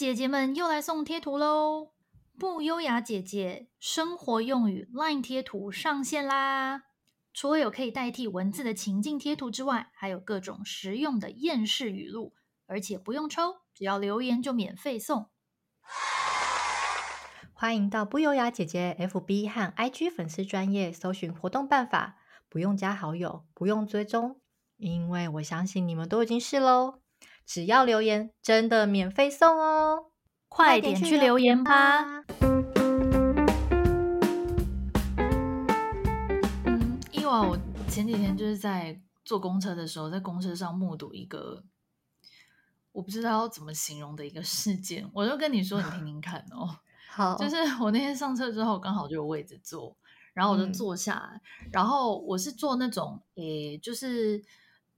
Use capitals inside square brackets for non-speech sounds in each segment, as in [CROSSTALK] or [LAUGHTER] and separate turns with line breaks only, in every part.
姐姐们又来送贴图喽！不优雅姐姐生活用语 LINE 贴图上线啦！除了有可以代替文字的情境贴图之外，还有各种实用的厌世语录，而且不用抽，只要留言就免费送。
欢迎到不优雅姐姐 FB 和 IG 粉丝专业搜寻活动办法，不用加好友，不用追踪，因为我相信你们都已经试喽。只要留言，真的免费送哦！
快点去留言吧。嗯，伊娃，我前几天就是在坐公车的时候，在公车上目睹一个我不知道要怎么形容的一个事件，我就跟你说，你听听看哦。[LAUGHS]
好，
就是我那天上车之后，刚好就有位置坐，然后我就坐下来，嗯、然后我是坐那种，诶，就是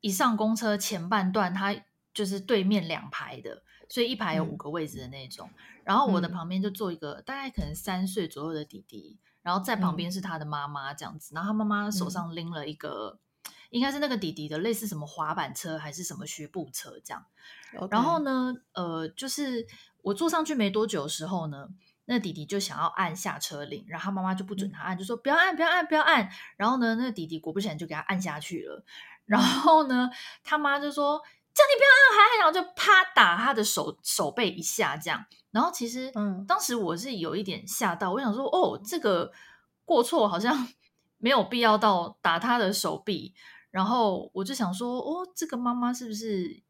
一上公车前半段，它就是对面两排的，所以一排有五个位置的那种。嗯、然后我的旁边就坐一个大概可能三岁左右的弟弟，然后在旁边是他的妈妈这样子，然后他妈妈手上拎了一个，嗯、应该是那个弟弟的类似什么滑板车还是什么学步车这样。然后呢，呃，就是我坐上去没多久的时候呢。那弟弟就想要按下车铃，然后他妈妈就不准他按，就说不要按，不要按，不要按。然后呢，那个弟弟果不其然就给他按下去了。然后呢，他妈就说叫你不要按，还按，然后就啪打他的手手背一下，这样。然后其实，嗯，当时我是有一点吓到，我想说，哦，这个过错好像 [LAUGHS] 没有必要到打他的手臂。然后我就想说，哦，这个妈妈是不是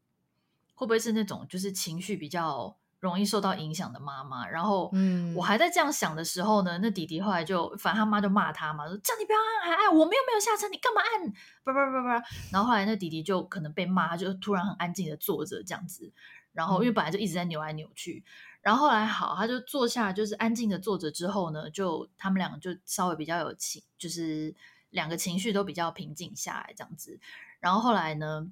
会不会是那种就是情绪比较。容易受到影响的妈妈，然后，嗯，我还在这样想的时候呢，那弟弟后来就，反正他妈就骂他嘛，说叫你不要按，还按，我们又没有下车，你干嘛按？不不不不，然后后来那弟弟就可能被骂，他就突然很安静的坐着这样子，然后因为本来就一直在扭来扭去，然后后来好，他就坐下，就是安静的坐着之后呢，就他们两个就稍微比较有情，就是两个情绪都比较平静下来这样子，然后后来呢。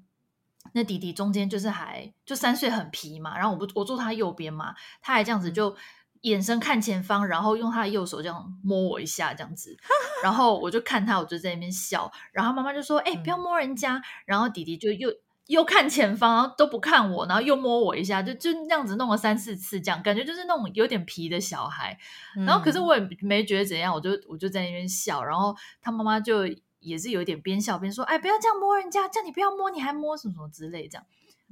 那弟弟中间就是还就三岁很皮嘛，然后我不我坐他右边嘛，他还这样子就眼神看前方，然后用他的右手这样摸我一下这样子，[LAUGHS] 然后我就看他，我就在那边笑，然后妈妈就说：“哎、欸，不要摸人家。”然后弟弟就又又看前方，然后都不看我，然后又摸我一下，就就那样子弄了三四次，这样感觉就是那种有点皮的小孩。然后可是我也没觉得怎样，我就我就在那边笑，然后他妈妈就。也是有一点边笑边说：“哎，不要这样摸人家，叫你不要摸，你还摸什么什么之类这样。”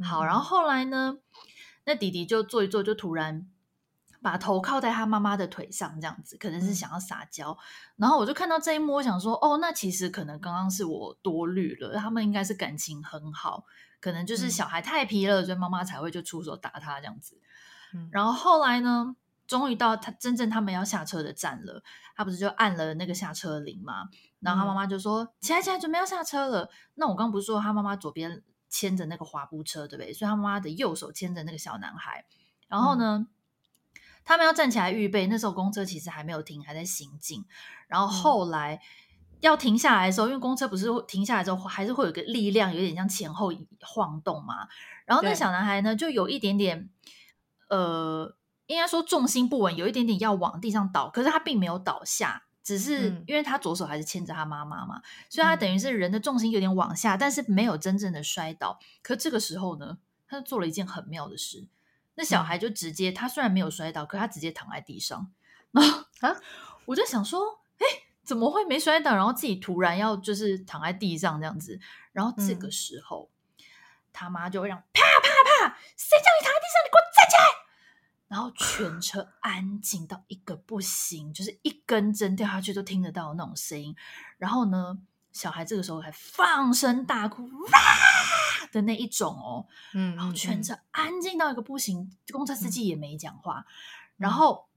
好，然后后来呢，那弟弟就坐一坐，就突然把头靠在他妈妈的腿上，这样子可能是想要撒娇。嗯、然后我就看到这一幕，我想说：“哦，那其实可能刚刚是我多虑了，他们应该是感情很好，可能就是小孩太皮了，嗯、所以妈妈才会就出手打他这样子。嗯”然后后来呢，终于到他真正他们要下车的站了，他不是就按了那个下车铃吗？然后他妈妈就说：“嗯、起来，起来，准备要下车了。”那我刚刚不是说他妈妈左边牵着那个滑步车，对不对？所以他妈妈的右手牵着那个小男孩。然后呢，嗯、他们要站起来预备。那时候公车其实还没有停，还在行进。然后后来要停下来的时候，因为公车不是停下来之后还是会有个力量，有点像前后晃动嘛。然后那小男孩呢，就有一点点，呃，应该说重心不稳，有一点点要往地上倒，可是他并没有倒下。只是因为他左手还是牵着他妈妈嘛，嗯、所以他等于是人的重心有点往下，嗯、但是没有真正的摔倒。可这个时候呢，他就做了一件很妙的事。那小孩就直接，嗯、他虽然没有摔倒，可他直接躺在地上。然后啊，[LAUGHS] 我就想说，哎，怎么会没摔倒？然后自己突然要就是躺在地上这样子。然后这个时候，嗯、他妈就会让啪啪啪，谁叫你躺在地上？你给我站起来！然后全车安静到一个不行，就是一根针掉下去都听得到那种声音。然后呢，小孩这个时候还放声大哭，哇的那一种哦，嗯，然后全车安静到一个不行，公车司机也没讲话。嗯、然后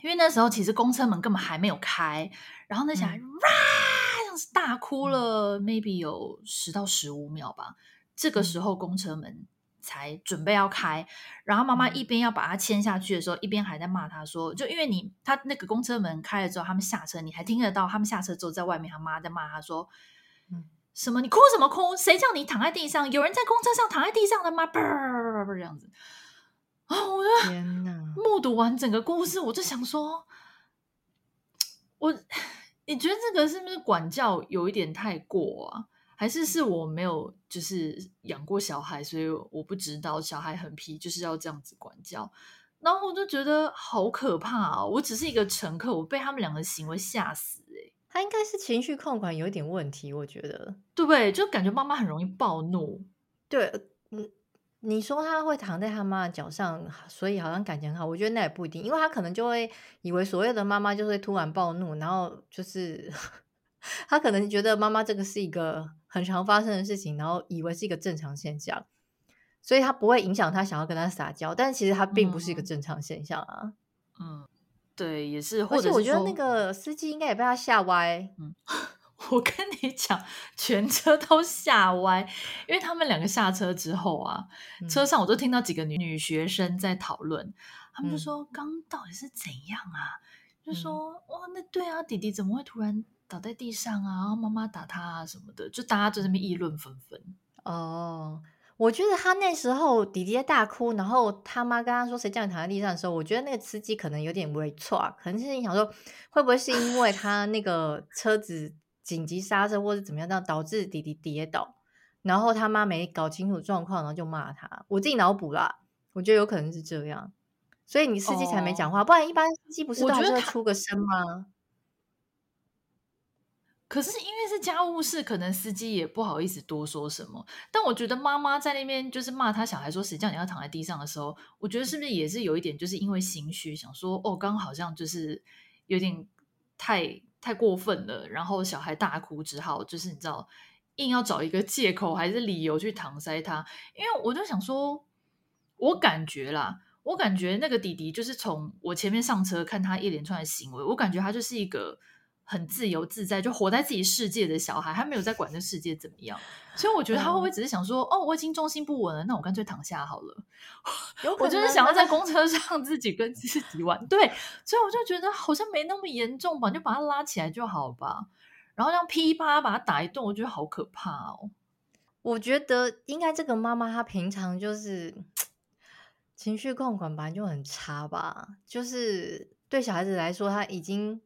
因为那时候其实公车门根本还没有开，然后那小孩哇，像是大哭了，maybe 有十到十五秒吧。这个时候公车门。才准备要开，然后妈妈一边要把他牵下去的时候，一边还在骂他说：“就因为你他那个公车门开了之后，他们下车，你还听得到他们下车之后在外面，他妈在骂他说：‘嗯，什么？你哭什么哭？谁叫你躺在地上？有人在公车上躺在地上的吗？’不不不这样子啊！我就天哪！目睹完整个故事，我就想说，我 [SIGHS] 你觉得这个是不是管教有一点太过啊？”还是是我没有就是养过小孩，所以我不知道小孩很皮就是要这样子管教。然后我就觉得好可怕啊！我只是一个乘客，我被他们两个行为吓死哎、欸！
他应该是情绪控管有一点问题，我觉得，
对不对？就感觉妈妈很容易暴怒。
对，嗯，你说他会躺在他妈的脚上，所以好像感情很好。我觉得那也不一定，因为他可能就会以为所谓的妈妈就会突然暴怒，然后就是 [LAUGHS] 他可能觉得妈妈这个是一个很常发生的事情，然后以为是一个正常现象。所以他不会影响他想要跟他撒娇，但其实他并不是一个正常现象啊。
嗯，对，也是。或者是
我觉得那个司机应该也被他吓歪。
嗯，[LAUGHS] 我跟你讲，全车都吓歪，因为他们两个下车之后啊，嗯、车上我都听到几个女女学生在讨论，他们就说：“刚、嗯、到底是怎样啊？”就说：“嗯、哇，那对啊，弟弟怎么会突然倒在地上啊？然后妈妈打他啊什么的，就大家就在那边议论纷纷。”
哦。我觉得他那时候弟弟在大哭，然后他妈跟他说：“谁叫你躺在地上的时候？”我觉得那个司机可能有点微错，可能是你想说会不会是因为他那个车子紧急刹车或者怎么样，这样导致弟弟跌倒，然后他妈没搞清楚状况，然后就骂他。我自己脑补啦，我觉得有可能是这样，所以你司机才没讲话，哦、不然一般司机不是都还是会出个声吗？
可是因为是家务事，可能司机也不好意思多说什么。但我觉得妈妈在那边就是骂他小孩说，谁叫你要躺在地上的时候，我觉得是不是也是有一点，就是因为心虚，想说哦，刚好像就是有点太太过分了，然后小孩大哭，只好就是你知道，硬要找一个借口还是理由去搪塞他。因为我就想说，我感觉啦，我感觉那个弟弟就是从我前面上车看他一连串的行为，我感觉他就是一个。很自由自在，就活在自己世界的小孩，他没有在管这世界怎么样，所以我觉得他会不会只是想说，哦，我已经重心不稳了，那我干脆躺下好了。我就是想要在公车上自己跟自己玩，对，所以我就觉得好像没那么严重吧，就把他拉起来就好吧，然后这样噼啪把他打一顿，我觉得好可怕哦。
我觉得应该这个妈妈她平常就是情绪控管本来就很差吧，就是对小孩子来说，他已经。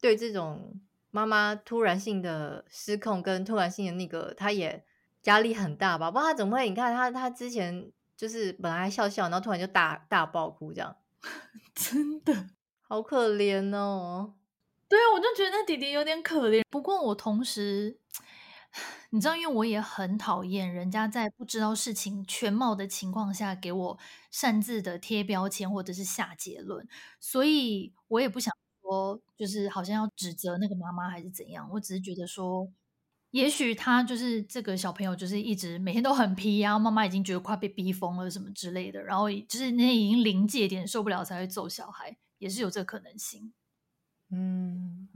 对这种妈妈突然性的失控跟突然性的那个，他也压力很大吧？不然他怎么会？你看他，他之前就是本来还笑笑，然后突然就大大爆哭，这样 [LAUGHS]
真的
好可怜哦。
对啊，我就觉得那弟弟有点可怜。不过我同时，[SIGHS] 你知道，因为我也很讨厌人家在不知道事情全貌的情况下给我擅自的贴标签或者是下结论，所以我也不想。我就是好像要指责那个妈妈还是怎样？我只是觉得说，也许他就是这个小朋友，就是一直每天都很皮啊，妈妈已经觉得快被逼疯了什么之类的，然后就是那已经临界点受不了才会揍小孩，也是有这个可能性。
嗯，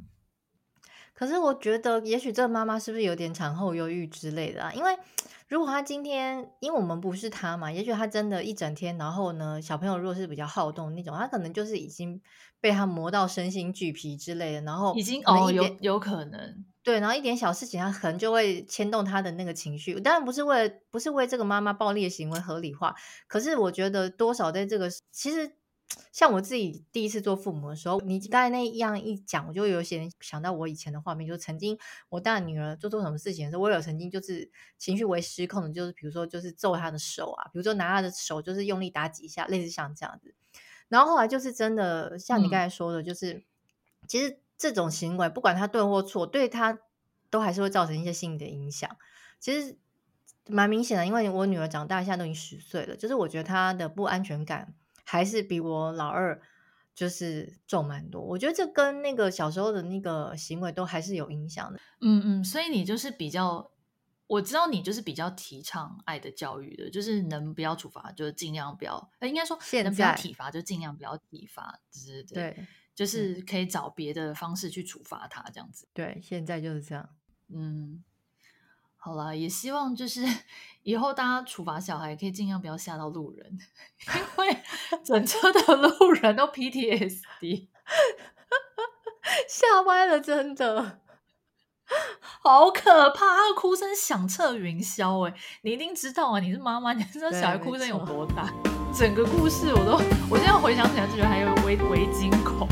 可是我觉得，也许这个妈妈是不是有点产后忧郁之类的啊？因为 [TSK] 如果她今天，因为我们不是她嘛，也许她真的一整天，然后呢，小朋友如果是比较好动那种，她可能就是已经被她磨到身心俱疲之类的，然后
已经哦有有可能
对，然后一点小事情他可能就会牵动他的那个情绪。当然不是为了不是为这个妈妈暴力的行为合理化，可是我觉得多少在这个其实。像我自己第一次做父母的时候，你刚才那样一讲，我就有些想到我以前的画面，就曾经我大女儿做做什么事情的时候，我有曾经就是情绪为失控的，就是比如说就是揍她的手啊，比如说拿她的手就是用力打几下，类似像这样子。然后后来就是真的像你刚才说的，就是、嗯、其实这种行为不管他对或错，对他都还是会造成一些心理的影响。其实蛮明显的，因为我女儿长大，现在都已经十岁了，就是我觉得她的不安全感。还是比我老二就是重蛮多，我觉得这跟那个小时候的那个行为都还是有影响的。
嗯嗯，所以你就是比较，我知道你就是比较提倡爱的教育的，就是能不要处罚就尽量不要，应该说能不要体罚就尽量不要体罚，对对对，就是可以找别的方式去处罚他这样子。
对，现在就是这样。
嗯。好啦，也希望就是 [LAUGHS] 以后大家处罚小孩可以尽量不要吓到路人，因为 [LAUGHS] 整车的路人都 PTSD，[LAUGHS]
吓歪了，真的
好可怕！他的哭声响彻云霄，哎，你一定知道啊，你是妈妈，你知道小孩哭声有多大？整个故事我都，我现在回想起来就觉得还有微微惊恐。